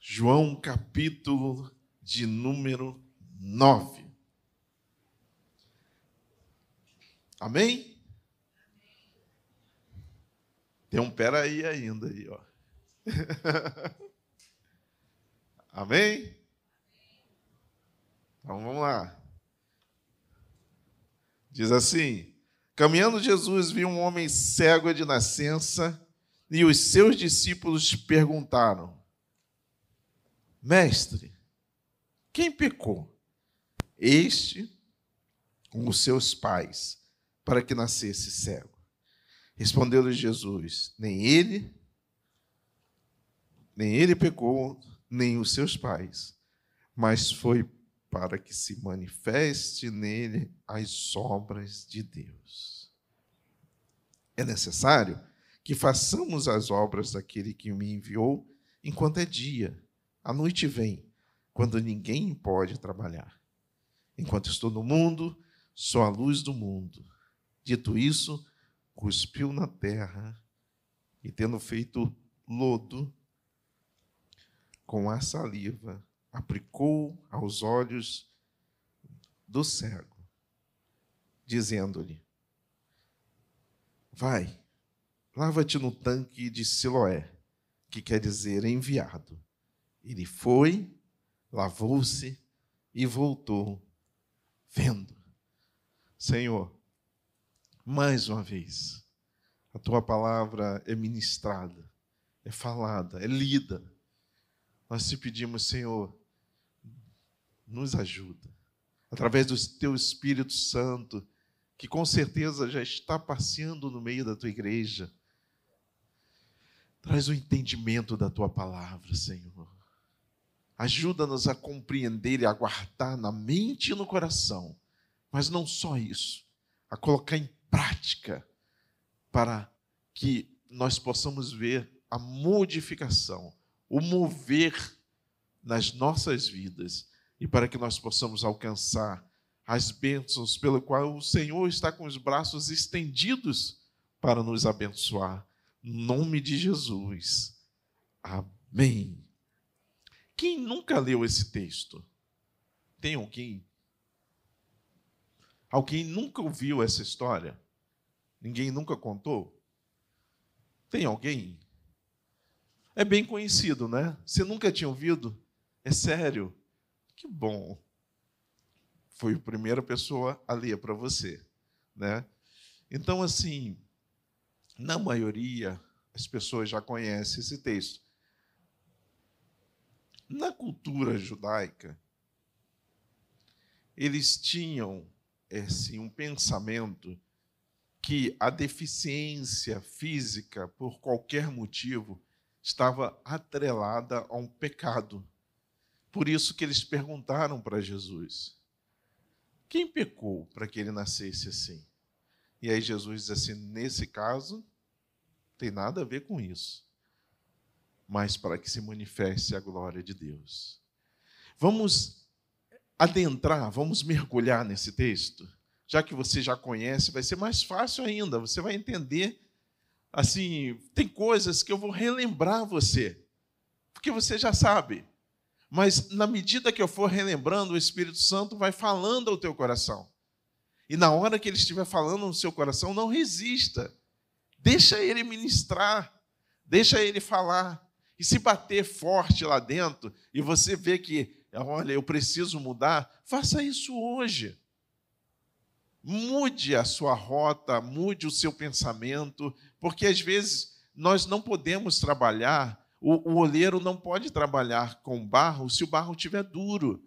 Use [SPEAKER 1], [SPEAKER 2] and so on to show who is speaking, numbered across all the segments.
[SPEAKER 1] João capítulo de número 9. Amém? Tem um pera aí ainda aí, ó. Amém? Então vamos lá. Diz assim: Caminhando Jesus viu um homem cego de nascença, e os seus discípulos perguntaram: Mestre, quem pecou? Este ou os seus pais, para que nascesse cego? Respondeu-lhe Jesus: Nem ele, nem ele pecou, nem os seus pais, mas foi para que se manifeste nele as obras de Deus. É necessário que façamos as obras daquele que me enviou enquanto é dia. A noite vem, quando ninguém pode trabalhar. Enquanto estou no mundo, sou a luz do mundo. Dito isso, cuspiu na terra e, tendo feito lodo com a saliva, aplicou aos olhos do cego, dizendo-lhe: Vai, lava-te no tanque de Siloé, que quer dizer enviado. Ele foi, lavou-se e voltou, vendo. Senhor, mais uma vez, a tua palavra é ministrada, é falada, é lida. Nós te pedimos, Senhor, nos ajuda, através do teu Espírito Santo, que com certeza já está passeando no meio da tua igreja. Traz o entendimento da tua palavra, Senhor. Ajuda-nos a compreender e a guardar na mente e no coração, mas não só isso, a colocar em prática para que nós possamos ver a modificação, o mover nas nossas vidas e para que nós possamos alcançar as bênçãos pelo qual o Senhor está com os braços estendidos para nos abençoar. Em nome de Jesus. Amém. Quem nunca leu esse texto? Tem alguém Alguém nunca ouviu essa história? Ninguém nunca contou? Tem alguém? É bem conhecido, né? Você nunca tinha ouvido? É sério? Que bom. Foi a primeira pessoa a ler para você, né? Então, assim, na maioria, as pessoas já conhecem esse texto. Na cultura judaica, eles tinham é, assim, um pensamento que a deficiência física, por qualquer motivo, estava atrelada a um pecado. Por isso que eles perguntaram para Jesus: quem pecou para que ele nascesse assim? E aí Jesus diz assim: nesse caso, tem nada a ver com isso, mas para que se manifeste a glória de Deus. Vamos adentrar, vamos mergulhar nesse texto, já que você já conhece, vai ser mais fácil ainda. Você vai entender. Assim, tem coisas que eu vou relembrar você, porque você já sabe. Mas na medida que eu for relembrando, o Espírito Santo vai falando ao teu coração. E na hora que ele estiver falando no seu coração, não resista. Deixa ele ministrar, deixa ele falar. E se bater forte lá dentro, e você vê que olha, eu preciso mudar, faça isso hoje. Mude a sua rota, mude o seu pensamento, porque às vezes nós não podemos trabalhar, o, o oleiro não pode trabalhar com barro se o barro estiver duro.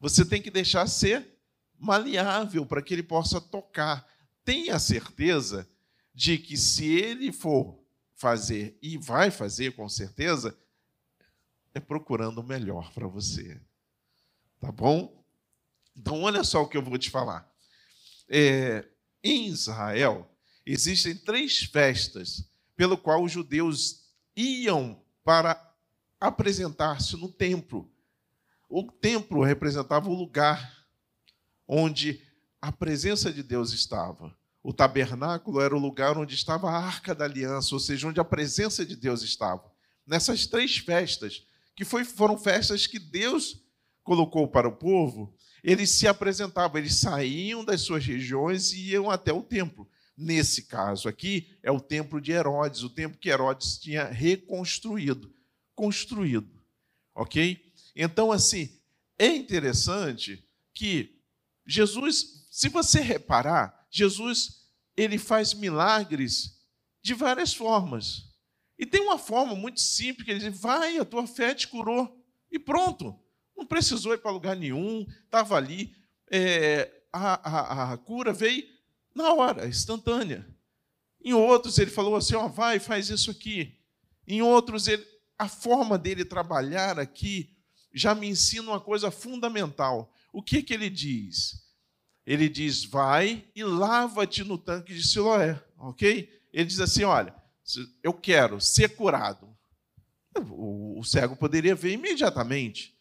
[SPEAKER 1] Você tem que deixar ser maleável para que ele possa tocar. Tenha certeza de que se ele for fazer, e vai fazer com certeza, é procurando o melhor para você. Tá bom? Então, olha só o que eu vou te falar. É, em Israel, existem três festas pelo qual os judeus iam para apresentar-se no templo. O templo representava o lugar onde a presença de Deus estava. O tabernáculo era o lugar onde estava a arca da aliança, ou seja, onde a presença de Deus estava. Nessas três festas, que foi, foram festas que Deus colocou para o povo, eles se apresentavam, eles saíam das suas regiões e iam até o templo. Nesse caso aqui, é o templo de Herodes, o templo que Herodes tinha reconstruído, construído. Ok? Então, assim, é interessante que Jesus, se você reparar, Jesus ele faz milagres de várias formas. E tem uma forma muito simples que ele diz: vai, a tua fé te curou. E pronto. Não precisou ir para lugar nenhum, estava ali. É, a, a, a, cura veio na hora, instantânea. Em outros, ele falou assim: ó, vai, faz isso aqui. Em outros, ele, a forma dele trabalhar aqui já me ensina uma coisa fundamental. O que, que ele diz? Ele diz: vai e lava-te no tanque de Siloé, ok? Ele diz assim: olha, eu quero ser curado. O cego poderia ver imediatamente.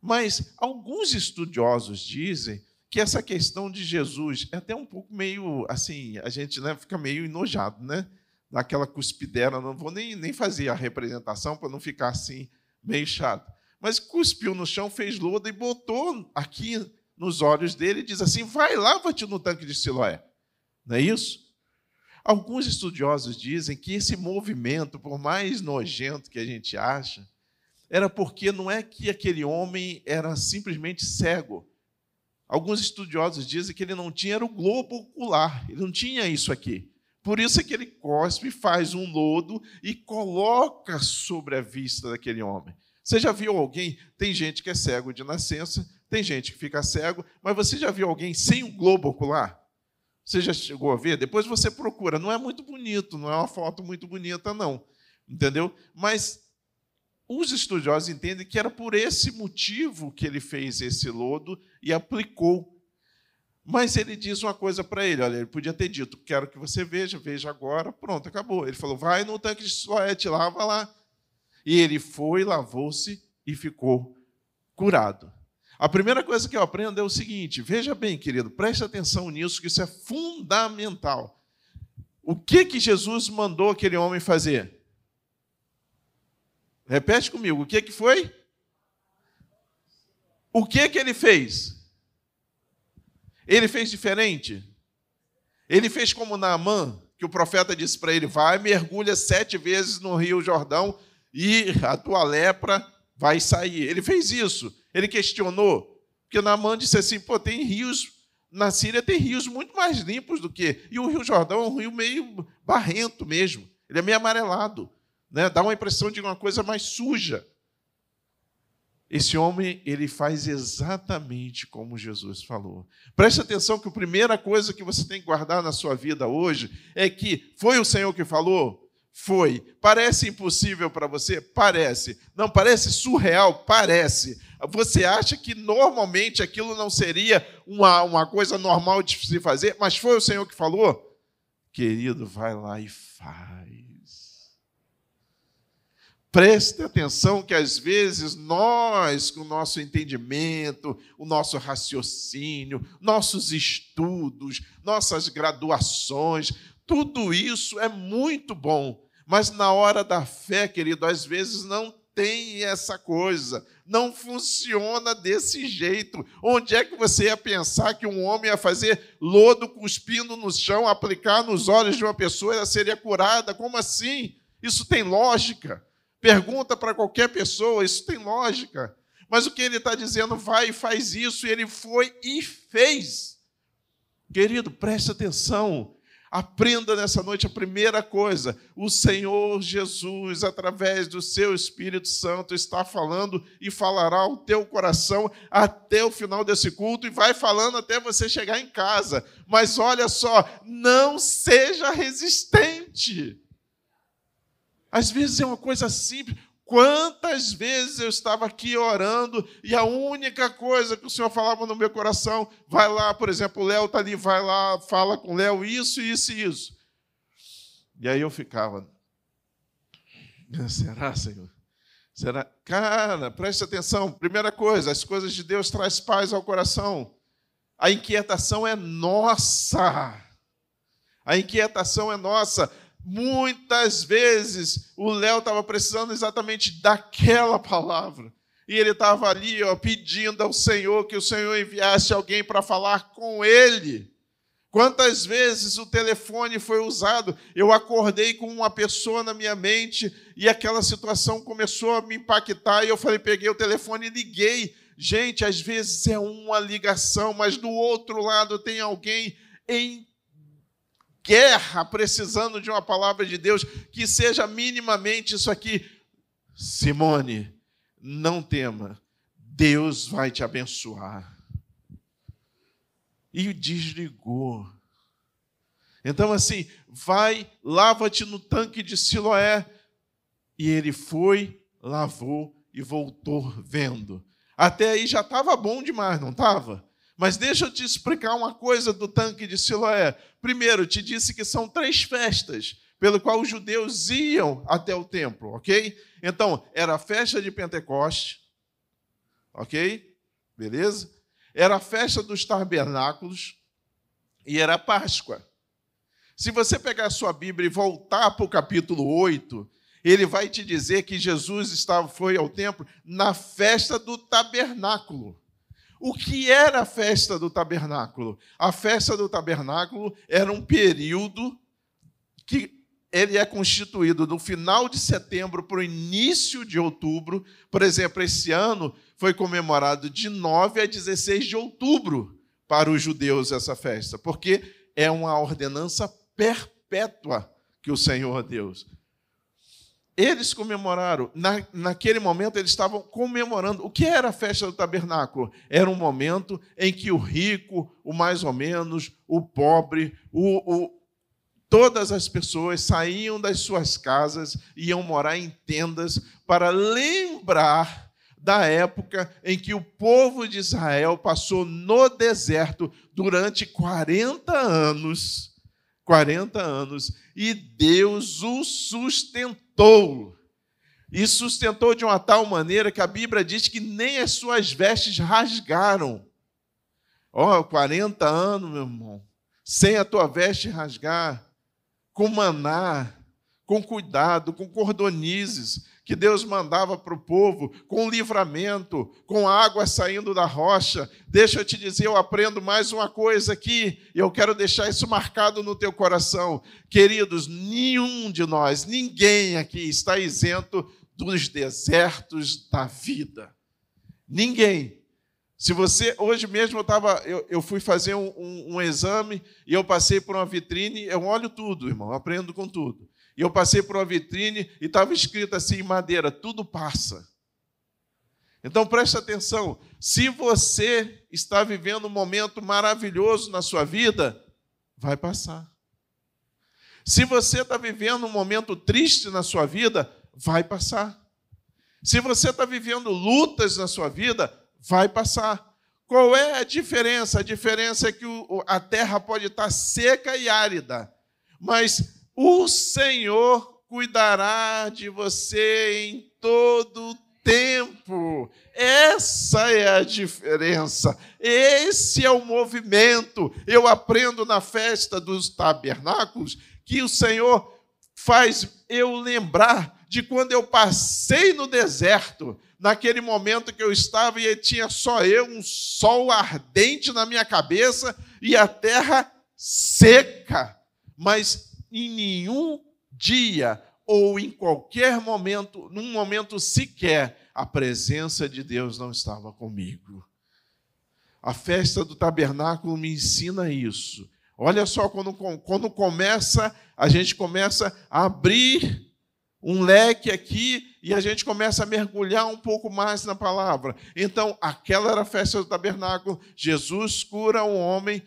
[SPEAKER 1] Mas alguns estudiosos dizem que essa questão de Jesus é até um pouco meio assim, a gente né, fica meio enojado, né? Daquela cuspidera, não vou nem, nem fazer a representação para não ficar assim, meio chato. Mas cuspiu no chão, fez lodo e botou aqui nos olhos dele e diz assim: vai, lava-te no tanque de Siloé. Não é isso? Alguns estudiosos dizem que esse movimento, por mais nojento que a gente acha, era porque não é que aquele homem era simplesmente cego. Alguns estudiosos dizem que ele não tinha o globo ocular, ele não tinha isso aqui. Por isso é que ele cospe, faz um lodo e coloca sobre a vista daquele homem. Você já viu alguém? Tem gente que é cego de nascença, tem gente que fica cego, mas você já viu alguém sem um globo ocular? Você já chegou a ver? Depois você procura. Não é muito bonito, não é uma foto muito bonita, não. Entendeu? Mas os estudiosos entendem que era por esse motivo que ele fez esse lodo e aplicou. Mas ele diz uma coisa para ele: olha, ele podia ter dito, quero que você veja, veja agora, pronto, acabou. Ele falou, vai no tanque de Siloete, lava lá. E ele foi, lavou-se e ficou curado. A primeira coisa que eu aprendo é o seguinte: veja bem, querido, preste atenção nisso, que isso é fundamental. O que que Jesus mandou aquele homem fazer? Repete comigo, o que que foi? O que que ele fez? Ele fez diferente? Ele fez como Naamã, que o profeta disse para ele: vai, mergulha sete vezes no rio Jordão e a tua lepra vai sair. Ele fez isso. Ele questionou, porque Naamã disse assim: pô, tem rios, na Síria tem rios muito mais limpos do que. E o Rio Jordão é um rio meio barrento mesmo, ele é meio amarelado, né? dá uma impressão de uma coisa mais suja. Esse homem, ele faz exatamente como Jesus falou. Preste atenção que a primeira coisa que você tem que guardar na sua vida hoje é que foi o Senhor que falou, foi. Parece impossível para você? Parece. Não parece surreal? Parece. Você acha que normalmente aquilo não seria uma, uma coisa normal de se fazer, mas foi o Senhor que falou? Querido, vai lá e faz. Preste atenção que às vezes nós, com o nosso entendimento, o nosso raciocínio, nossos estudos, nossas graduações, tudo isso é muito bom mas na hora da fé, querido, às vezes não tem essa coisa, não funciona desse jeito. Onde é que você ia pensar que um homem ia fazer lodo cuspindo no chão, aplicar nos olhos de uma pessoa e ela seria curada? Como assim? Isso tem lógica. Pergunta para qualquer pessoa, isso tem lógica. Mas o que ele está dizendo, vai e faz isso, e ele foi e fez. Querido, preste atenção. Aprenda nessa noite a primeira coisa: o Senhor Jesus, através do seu Espírito Santo, está falando e falará ao teu coração até o final desse culto e vai falando até você chegar em casa. Mas olha só, não seja resistente. Às vezes é uma coisa simples. Quantas vezes eu estava aqui orando e a única coisa que o Senhor falava no meu coração, vai lá, por exemplo, o Léo está ali, vai lá, fala com o Léo isso, isso e isso. E aí eu ficava, será, Senhor? Será? Cara, preste atenção. Primeira coisa, as coisas de Deus traz paz ao coração. A inquietação é nossa. A inquietação é nossa. Muitas vezes o Léo estava precisando exatamente daquela palavra. E ele estava ali, ó, pedindo ao Senhor que o Senhor enviasse alguém para falar com ele. Quantas vezes o telefone foi usado? Eu acordei com uma pessoa na minha mente e aquela situação começou a me impactar e eu falei, peguei o telefone e liguei. Gente, às vezes é uma ligação, mas do outro lado tem alguém em guerra precisando de uma palavra de Deus que seja minimamente isso aqui. Simone, não tema, Deus vai te abençoar. E desligou. Então, assim, vai, lava-te no tanque de Siloé. E ele foi, lavou e voltou vendo. Até aí já estava bom demais, não estava? Mas deixa eu te explicar uma coisa do tanque de Siloé. Primeiro, te disse que são três festas pelo qual os judeus iam até o templo, ok? Então, era a festa de Pentecoste, ok? Beleza? Era a festa dos tabernáculos e era a Páscoa. Se você pegar a sua Bíblia e voltar para o capítulo 8, ele vai te dizer que Jesus estava, foi ao templo na festa do tabernáculo. O que era a festa do tabernáculo? A festa do tabernáculo era um período que ele é constituído do final de setembro para o início de outubro. Por exemplo, esse ano foi comemorado de 9 a 16 de outubro para os judeus essa festa, porque é uma ordenança perpétua que o Senhor Deus. Eles comemoraram, na, naquele momento eles estavam comemorando. O que era a festa do tabernáculo? Era um momento em que o rico, o mais ou menos, o pobre, o, o, todas as pessoas saíam das suas casas e iam morar em tendas para lembrar da época em que o povo de Israel passou no deserto durante 40 anos 40 anos, e Deus o sustentou. E sustentou de uma tal maneira que a Bíblia diz que nem as suas vestes rasgaram. Ó, oh, 40 anos, meu irmão, sem a tua veste rasgar, com maná, com cuidado, com cordonizes, que Deus mandava para o povo, com livramento, com água saindo da rocha. Deixa eu te dizer, eu aprendo mais uma coisa aqui, e eu quero deixar isso marcado no teu coração. Queridos, nenhum de nós, ninguém aqui está isento dos desertos da vida. Ninguém. Se você, hoje mesmo eu, tava, eu, eu fui fazer um, um, um exame e eu passei por uma vitrine, eu olho tudo, irmão, aprendo com tudo. E eu passei por uma vitrine e estava escrito assim em madeira: tudo passa. Então preste atenção: se você está vivendo um momento maravilhoso na sua vida, vai passar. Se você está vivendo um momento triste na sua vida, vai passar. Se você está vivendo lutas na sua vida, vai passar. Qual é a diferença? A diferença é que a terra pode estar seca e árida, mas o Senhor cuidará de você em todo tempo. Essa é a diferença. Esse é o movimento. Eu aprendo na festa dos tabernáculos que o Senhor faz eu lembrar de quando eu passei no deserto, naquele momento que eu estava e tinha só eu, um sol ardente na minha cabeça e a terra seca. Mas em nenhum dia ou em qualquer momento, num momento sequer, a presença de Deus não estava comigo. A festa do tabernáculo me ensina isso. Olha só, quando, quando começa, a gente começa a abrir um leque aqui e a gente começa a mergulhar um pouco mais na palavra. Então, aquela era a festa do tabernáculo. Jesus cura um homem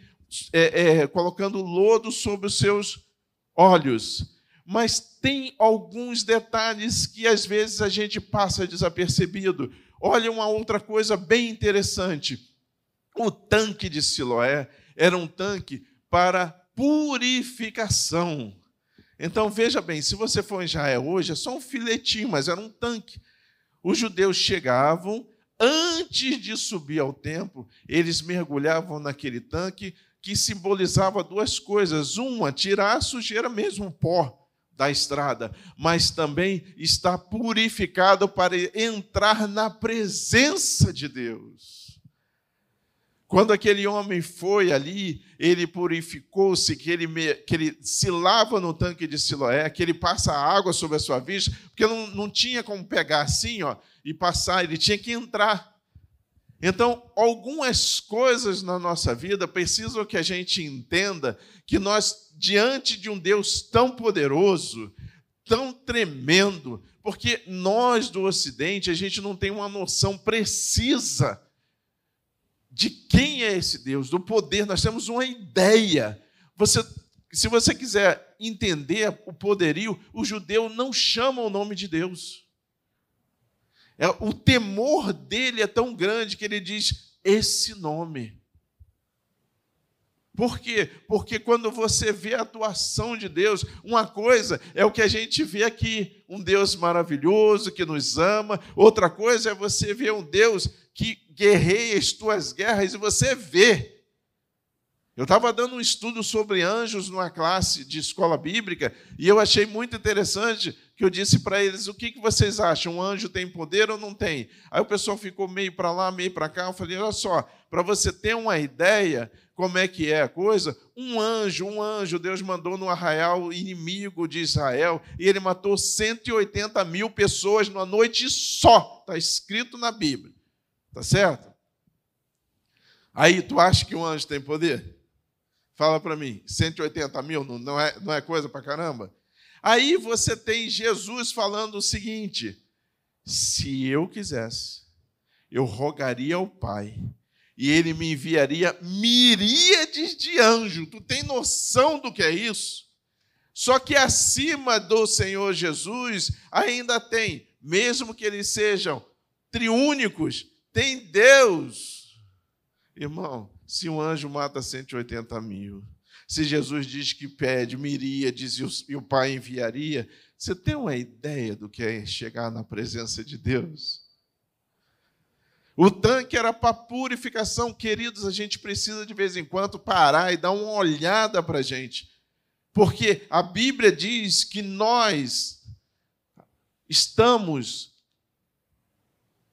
[SPEAKER 1] é, é, colocando lodo sobre os seus olhos. Mas tem alguns detalhes que às vezes a gente passa desapercebido. Olha uma outra coisa bem interessante. O tanque de Siloé era um tanque para purificação. Então veja bem, se você for em Israel hoje, é só um filetinho, mas era um tanque. Os judeus chegavam, antes de subir ao templo, eles mergulhavam naquele tanque, que simbolizava duas coisas. Uma, tirar a sujeira mesmo, o pó da estrada, mas também está purificado para entrar na presença de Deus. Quando aquele homem foi ali, ele purificou-se, que ele, que ele se lava no tanque de Siloé, que ele passa água sobre a sua vista, porque não, não tinha como pegar assim ó, e passar, ele tinha que entrar. Então, algumas coisas na nossa vida precisam que a gente entenda que nós diante de um Deus tão poderoso, tão tremendo, porque nós do Ocidente, a gente não tem uma noção precisa de quem é esse Deus, do poder, nós temos uma ideia. Você, se você quiser entender o poderio, o judeu não chama o nome de Deus. É, o temor dele é tão grande que ele diz esse nome. Por quê? Porque quando você vê a atuação de Deus, uma coisa é o que a gente vê aqui, um Deus maravilhoso que nos ama, outra coisa é você ver um Deus que guerreia as tuas guerras e você vê. Eu estava dando um estudo sobre anjos numa classe de escola bíblica e eu achei muito interessante que eu disse para eles: o que, que vocês acham? Um anjo tem poder ou não tem? Aí o pessoal ficou meio para lá, meio para cá. Eu falei: olha só, para você ter uma ideia, como é que é a coisa? Um anjo, um anjo, Deus mandou no arraial inimigo de Israel e ele matou 180 mil pessoas numa noite só. Está escrito na Bíblia. Tá certo? Aí, tu acha que um anjo tem poder? Fala para mim, 180 mil não é, não é coisa para caramba? Aí você tem Jesus falando o seguinte: se eu quisesse, eu rogaria ao Pai e ele me enviaria miríades de anjos. Tu tem noção do que é isso? Só que acima do Senhor Jesus ainda tem, mesmo que eles sejam triúnicos, tem Deus. Irmão, se um anjo mata 180 mil, se Jesus diz que pede miríades e o Pai enviaria, você tem uma ideia do que é chegar na presença de Deus? O tanque era para purificação. Queridos, a gente precisa de vez em quando parar e dar uma olhada para a gente. Porque a Bíblia diz que nós estamos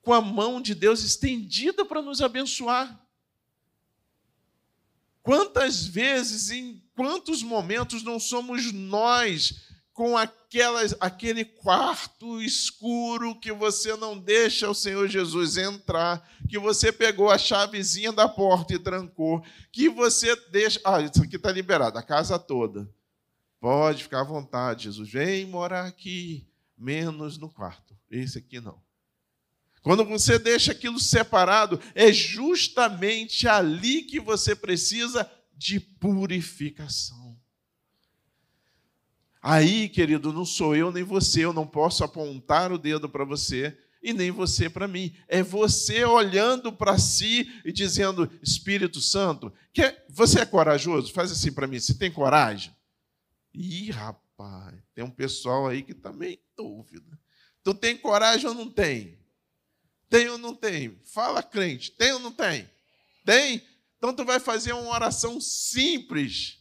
[SPEAKER 1] com a mão de Deus estendida para nos abençoar. Quantas vezes, em quantos momentos não somos nós com aquelas, aquele quarto escuro que você não deixa o Senhor Jesus entrar, que você pegou a chavezinha da porta e trancou, que você deixa. Ah, isso aqui está liberado, a casa toda. Pode ficar à vontade, Jesus. Vem morar aqui, menos no quarto. Esse aqui não. Quando você deixa aquilo separado, é justamente ali que você precisa de purificação. Aí, querido, não sou eu nem você, eu não posso apontar o dedo para você e nem você para mim. É você olhando para si e dizendo: Espírito Santo, quer, você é corajoso? Faz assim para mim, você tem coragem? Ih, rapaz, tem um pessoal aí que está meio dúvida. Tu tem coragem ou não tem? Tem ou não tem? Fala, crente, tem ou não tem? Tem? Então tu vai fazer uma oração simples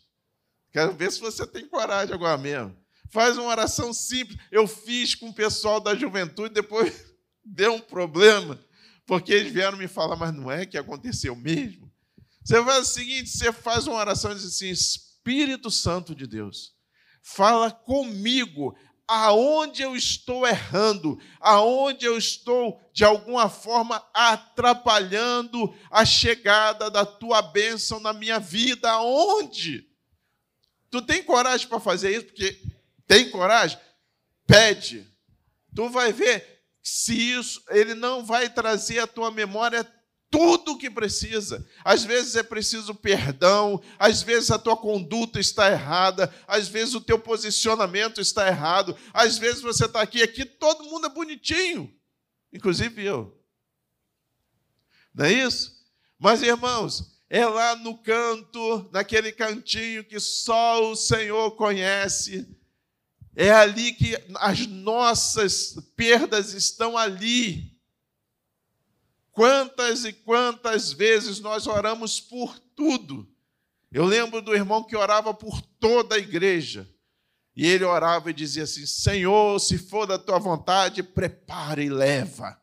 [SPEAKER 1] Quero ver se você tem coragem agora mesmo. Faz uma oração simples. Eu fiz com o pessoal da juventude, depois deu um problema, porque eles vieram me falar, mas não é que aconteceu mesmo? Você faz o seguinte: você faz uma oração e diz assim: Espírito Santo de Deus, fala comigo aonde eu estou errando, aonde eu estou, de alguma forma, atrapalhando a chegada da tua bênção na minha vida, aonde? Tu tem coragem para fazer isso? Porque tem coragem? Pede. Tu vai ver se isso, ele não vai trazer à tua memória tudo o que precisa. Às vezes é preciso perdão, às vezes a tua conduta está errada, às vezes o teu posicionamento está errado, às vezes você está aqui, aqui todo mundo é bonitinho, inclusive eu. Não é isso? Mas, irmãos, é lá no canto, naquele cantinho que só o Senhor conhece. É ali que as nossas perdas estão ali. Quantas e quantas vezes nós oramos por tudo. Eu lembro do irmão que orava por toda a igreja. E ele orava e dizia assim: Senhor, se for da tua vontade, prepara e leva.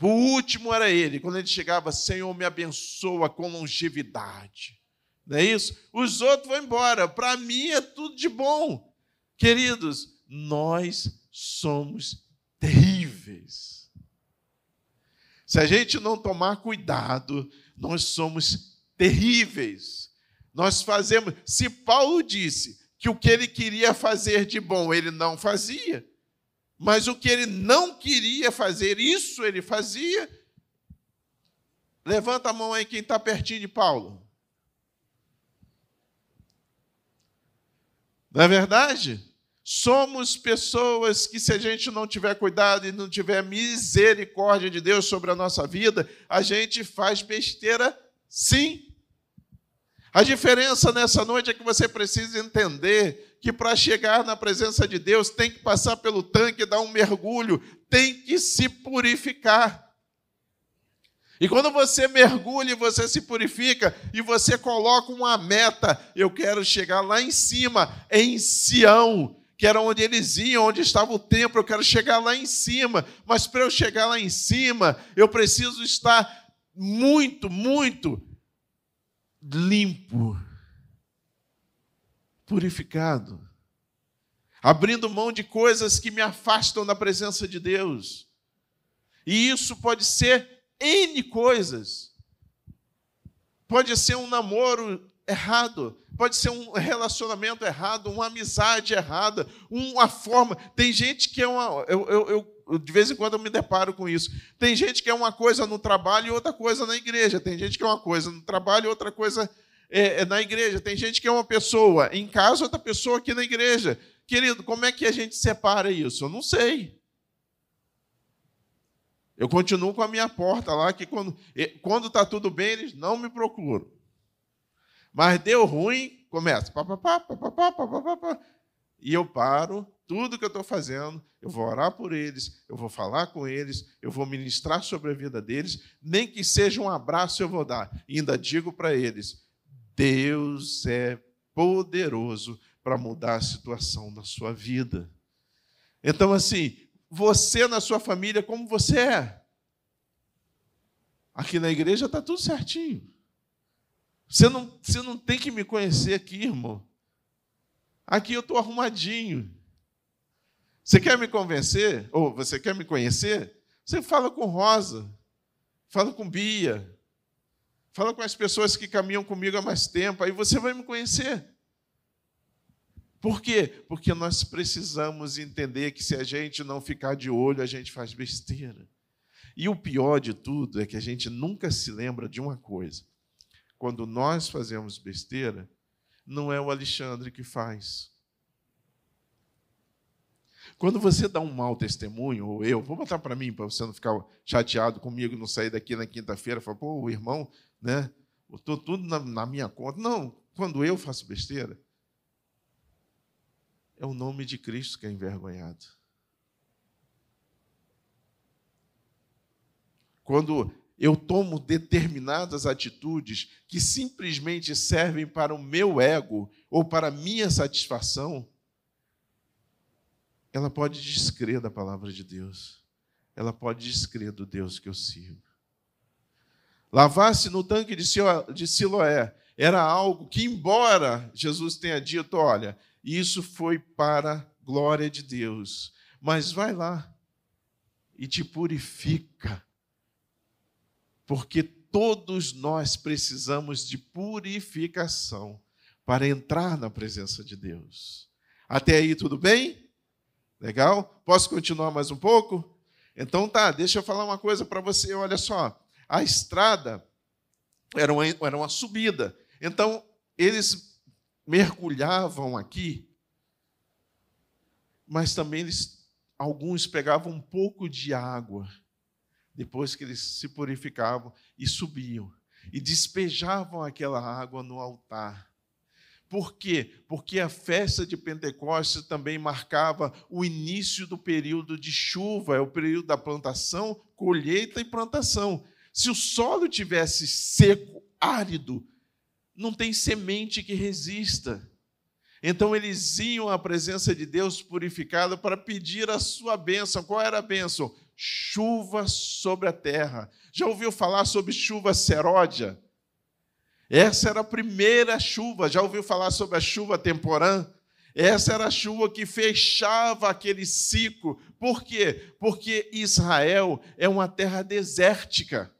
[SPEAKER 1] O último era ele, quando ele chegava, Senhor, me abençoa com longevidade. Não é isso? Os outros vão embora. Para mim é tudo de bom. Queridos, nós somos terríveis. Se a gente não tomar cuidado, nós somos terríveis. Nós fazemos. Se Paulo disse que o que ele queria fazer de bom ele não fazia, mas o que ele não queria fazer, isso ele fazia. Levanta a mão aí quem está pertinho de Paulo. Não é verdade? Somos pessoas que, se a gente não tiver cuidado e não tiver misericórdia de Deus sobre a nossa vida, a gente faz besteira sim. A diferença nessa noite é que você precisa entender que para chegar na presença de Deus tem que passar pelo tanque, dar um mergulho, tem que se purificar. E quando você mergulha, você se purifica e você coloca uma meta, eu quero chegar lá em cima, em Sião, que era onde eles iam, onde estava o templo, eu quero chegar lá em cima, mas para eu chegar lá em cima, eu preciso estar muito, muito limpo purificado, abrindo mão de coisas que me afastam da presença de Deus. E isso pode ser N coisas. Pode ser um namoro errado, pode ser um relacionamento errado, uma amizade errada, uma forma. Tem gente que é uma. Eu, eu, eu, de vez em quando eu me deparo com isso. Tem gente que é uma coisa no trabalho e outra coisa na igreja. Tem gente que é uma coisa no trabalho e outra coisa é, é, na igreja, tem gente que é uma pessoa em casa, outra pessoa aqui na igreja. Querido, como é que a gente separa isso? Eu não sei. Eu continuo com a minha porta lá, que quando quando está tudo bem, eles não me procuram. Mas deu ruim, começa. Pá, pá, pá, pá, pá, pá, pá, e eu paro tudo que eu estou fazendo, eu vou orar por eles, eu vou falar com eles, eu vou ministrar sobre a vida deles, nem que seja um abraço eu vou dar. E ainda digo para eles: Deus é poderoso para mudar a situação da sua vida. Então, assim, você na sua família, como você é? Aqui na igreja está tudo certinho. Você não, você não tem que me conhecer aqui, irmão. Aqui eu estou arrumadinho. Você quer me convencer? Ou você quer me conhecer? Você fala com Rosa, fala com Bia, Fala com as pessoas que caminham comigo há mais tempo, aí você vai me conhecer. Por quê? Porque nós precisamos entender que se a gente não ficar de olho, a gente faz besteira. E o pior de tudo é que a gente nunca se lembra de uma coisa. Quando nós fazemos besteira, não é o Alexandre que faz. Quando você dá um mau testemunho, ou eu, vou botar para mim, para você não ficar chateado comigo, não sair daqui na quinta-feira falar, pô, o irmão né? Estou tudo na, na minha conta. Não, quando eu faço besteira, é o nome de Cristo que é envergonhado. Quando eu tomo determinadas atitudes que simplesmente servem para o meu ego ou para a minha satisfação, ela pode descrer da palavra de Deus. Ela pode descrer do Deus que eu sirvo. Lavar-se no tanque de Siloé era algo que, embora Jesus tenha dito, olha, isso foi para a glória de Deus, mas vai lá e te purifica, porque todos nós precisamos de purificação para entrar na presença de Deus. Até aí, tudo bem? Legal? Posso continuar mais um pouco? Então tá, deixa eu falar uma coisa para você, olha só a estrada era uma, era uma subida. Então, eles mergulhavam aqui, mas também eles, alguns pegavam um pouco de água, depois que eles se purificavam, e subiam, e despejavam aquela água no altar. Por quê? Porque a festa de Pentecostes também marcava o início do período de chuva, é o período da plantação, colheita e plantação. Se o solo tivesse seco, árido, não tem semente que resista. Então eles iam à presença de Deus purificado para pedir a sua bênção. Qual era a bênção? Chuva sobre a terra. Já ouviu falar sobre chuva seródia? Essa era a primeira chuva. Já ouviu falar sobre a chuva temporã? Essa era a chuva que fechava aquele ciclo. Por quê? Porque Israel é uma terra desértica.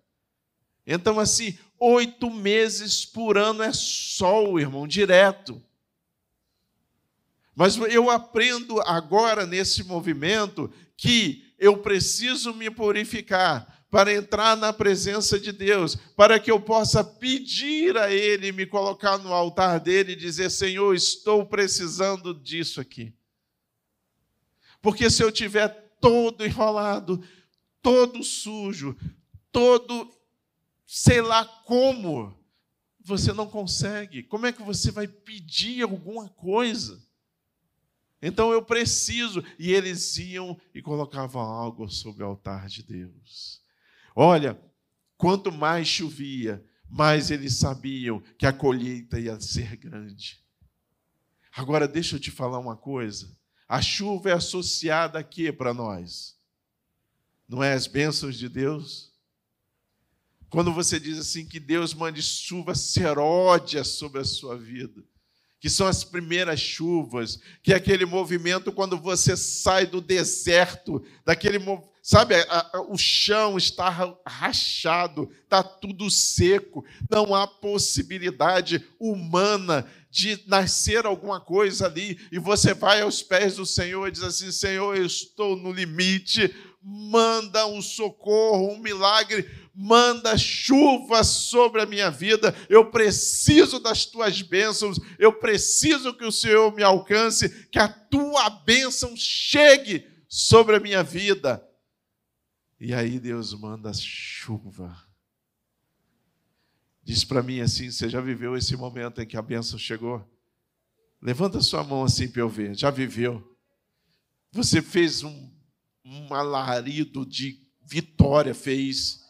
[SPEAKER 1] Então, assim, oito meses por ano é sol, irmão, direto. Mas eu aprendo agora nesse movimento que eu preciso me purificar para entrar na presença de Deus, para que eu possa pedir a Ele, me colocar no altar dele e dizer: Senhor, estou precisando disso aqui. Porque se eu tiver todo enrolado, todo sujo, todo sei lá como, você não consegue. Como é que você vai pedir alguma coisa? Então eu preciso. E eles iam e colocavam algo sobre o altar de Deus. Olha, quanto mais chovia, mais eles sabiam que a colheita ia ser grande. Agora deixa eu te falar uma coisa. A chuva é associada a quê para nós? Não é as bênçãos de Deus? Quando você diz assim que Deus mande chuva seródia sobre a sua vida que são as primeiras chuvas, que é aquele movimento quando você sai do deserto, daquele sabe, a, a, o chão está rachado, está tudo seco, não há possibilidade humana de nascer alguma coisa ali, e você vai aos pés do Senhor e diz assim: Senhor, eu estou no limite, manda um socorro, um milagre, manda chuva sobre a minha vida, eu preciso das tuas bênçãos, eu preciso que o Senhor me alcance, que a tua bênção chegue sobre a minha vida. E aí Deus manda chuva. Diz para mim assim: você já viveu esse momento em que a bênção chegou? Levanta sua mão assim para eu ver. Já viveu? Você fez um, um alarido de vitória, fez.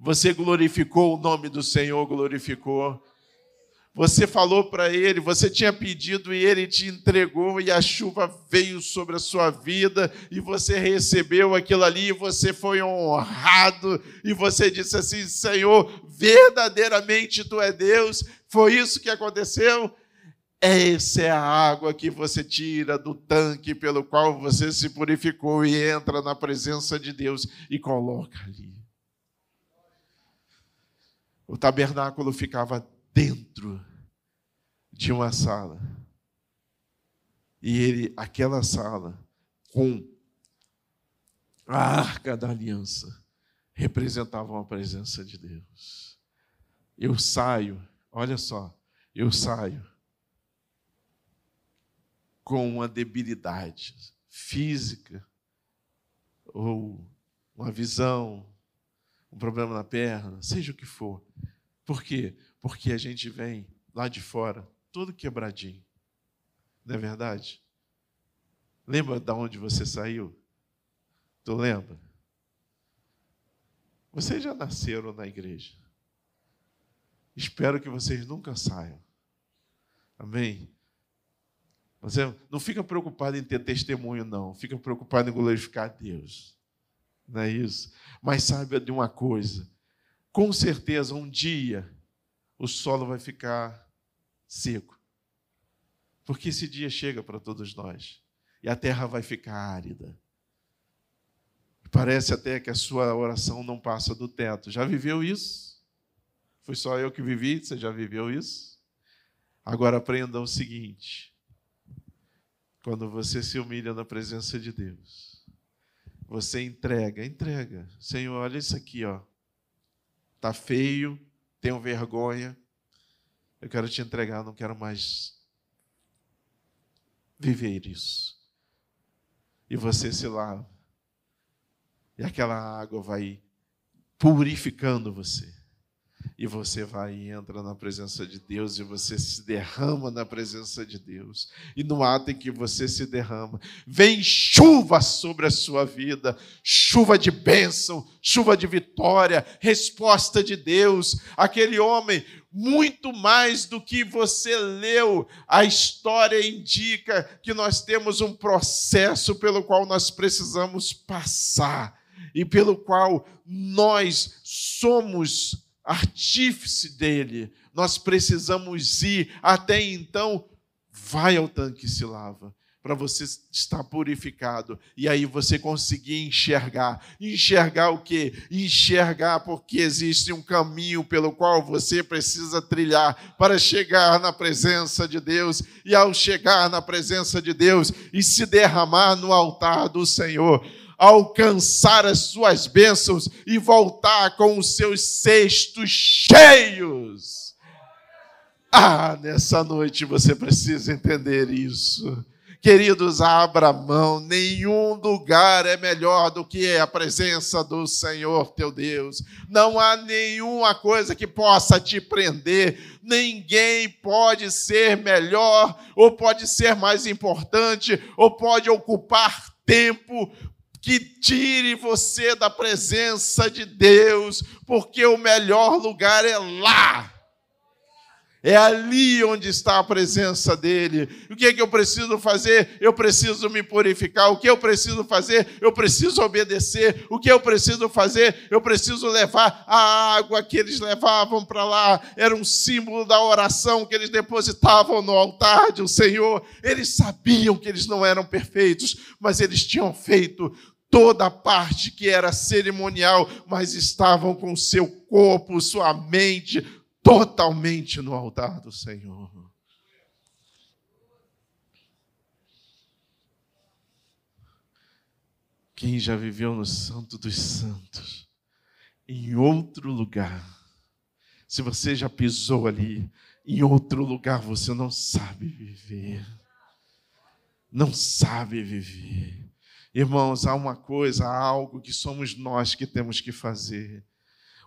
[SPEAKER 1] Você glorificou o nome do Senhor, glorificou. Você falou para ele, você tinha pedido e ele te entregou, e a chuva veio sobre a sua vida, e você recebeu aquilo ali, e você foi honrado, e você disse assim: Senhor, verdadeiramente tu é Deus. Foi isso que aconteceu? Essa é a água que você tira do tanque pelo qual você se purificou e entra na presença de Deus e coloca ali. O tabernáculo ficava dentro de uma sala. E ele, aquela sala, com a arca da aliança, representava a presença de Deus. Eu saio, olha só, eu saio com uma debilidade física ou uma visão um problema na perna, seja o que for. Por quê? Porque a gente vem lá de fora, todo quebradinho. Não é verdade? Lembra de onde você saiu? Tu lembra? Vocês já nasceram na igreja. Espero que vocês nunca saiam. Amém? Você não fica preocupado em ter testemunho, não. Fica preocupado em glorificar Deus não é isso? Mas saiba de uma coisa: com certeza um dia o solo vai ficar seco. Porque esse dia chega para todos nós e a terra vai ficar árida. Parece até que a sua oração não passa do teto. Já viveu isso? Foi só eu que vivi? Você já viveu isso? Agora aprenda o seguinte: quando você se humilha na presença de Deus, você entrega, entrega. Senhor, olha isso aqui, ó. Tá feio, tenho vergonha. Eu quero te entregar, não quero mais viver isso. E você se lava. E aquela água vai purificando você e você vai e entra na presença de Deus e você se derrama na presença de Deus. E no ato em que você se derrama, vem chuva sobre a sua vida, chuva de bênção, chuva de vitória, resposta de Deus. Aquele homem muito mais do que você leu. A história indica que nós temos um processo pelo qual nós precisamos passar e pelo qual nós somos artífice dele. Nós precisamos ir até então. Vai ao tanque e se lava para você estar purificado e aí você conseguir enxergar. Enxergar o quê? Enxergar porque existe um caminho pelo qual você precisa trilhar para chegar na presença de Deus e ao chegar na presença de Deus e se derramar no altar do Senhor, alcançar as suas bênçãos e voltar com os seus cestos cheios. Ah, nessa noite você precisa entender isso. Queridos, abra mão, nenhum lugar é melhor do que a presença do Senhor teu Deus. Não há nenhuma coisa que possa te prender, ninguém pode ser melhor, ou pode ser mais importante, ou pode ocupar tempo que tire você da presença de Deus, porque o melhor lugar é lá é ali onde está a presença dele. O que é que eu preciso fazer? Eu preciso me purificar. O que eu preciso fazer? Eu preciso obedecer. O que eu preciso fazer? Eu preciso levar a água que eles levavam para lá. Era um símbolo da oração que eles depositavam no altar do Senhor. Eles sabiam que eles não eram perfeitos, mas eles tinham feito toda a parte que era cerimonial, mas estavam com seu corpo, sua mente, totalmente no altar do Senhor. Quem já viveu no Santo dos Santos, em outro lugar, se você já pisou ali, em outro lugar você não sabe viver. Não sabe viver. Irmãos, há uma coisa, há algo que somos nós que temos que fazer.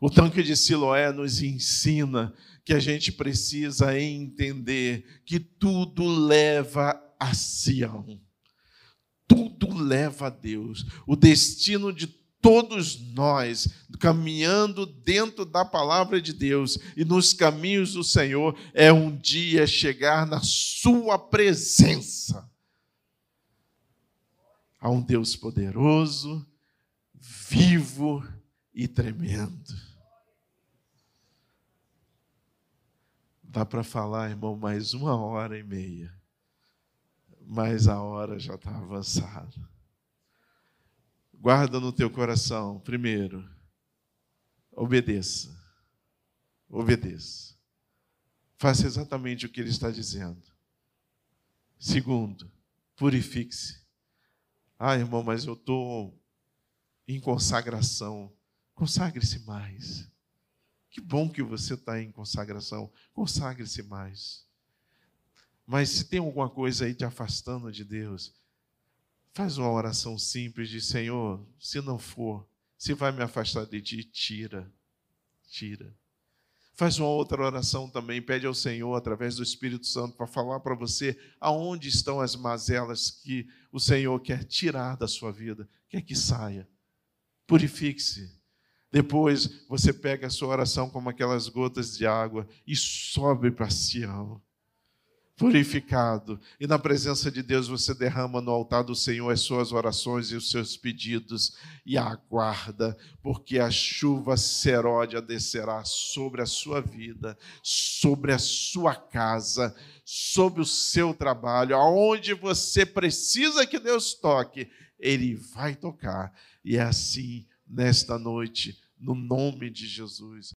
[SPEAKER 1] O tanque de Siloé nos ensina que a gente precisa entender que tudo leva a Sião. Tudo leva a Deus. O destino de todos nós, caminhando dentro da palavra de Deus e nos caminhos do Senhor, é um dia chegar na Sua presença. Há um Deus poderoso, vivo e tremendo. Dá para falar, irmão, mais uma hora e meia. Mas a hora já está avançada. Guarda no teu coração, primeiro, obedeça. Obedeça. Faça exatamente o que ele está dizendo. Segundo, purifique-se. Ah, irmão, mas eu estou em consagração. Consagre-se mais. Que bom que você está em consagração. Consagre-se mais. Mas se tem alguma coisa aí te afastando de Deus, faz uma oração simples de Senhor, se não for, se vai me afastar de ti, tira. Tira. Faz uma outra oração também, pede ao Senhor, através do Espírito Santo, para falar para você aonde estão as mazelas que o Senhor quer tirar da sua vida, quer que saia. Purifique-se. Depois você pega a sua oração como aquelas gotas de água e sobe para Sião, purificado. E na presença de Deus você derrama no altar do Senhor as suas orações e os seus pedidos e aguarda, porque a chuva seródia descerá sobre a sua vida, sobre a sua casa, sobre o seu trabalho, aonde você precisa que Deus toque, Ele vai tocar. E é assim nesta noite, no nome de Jesus.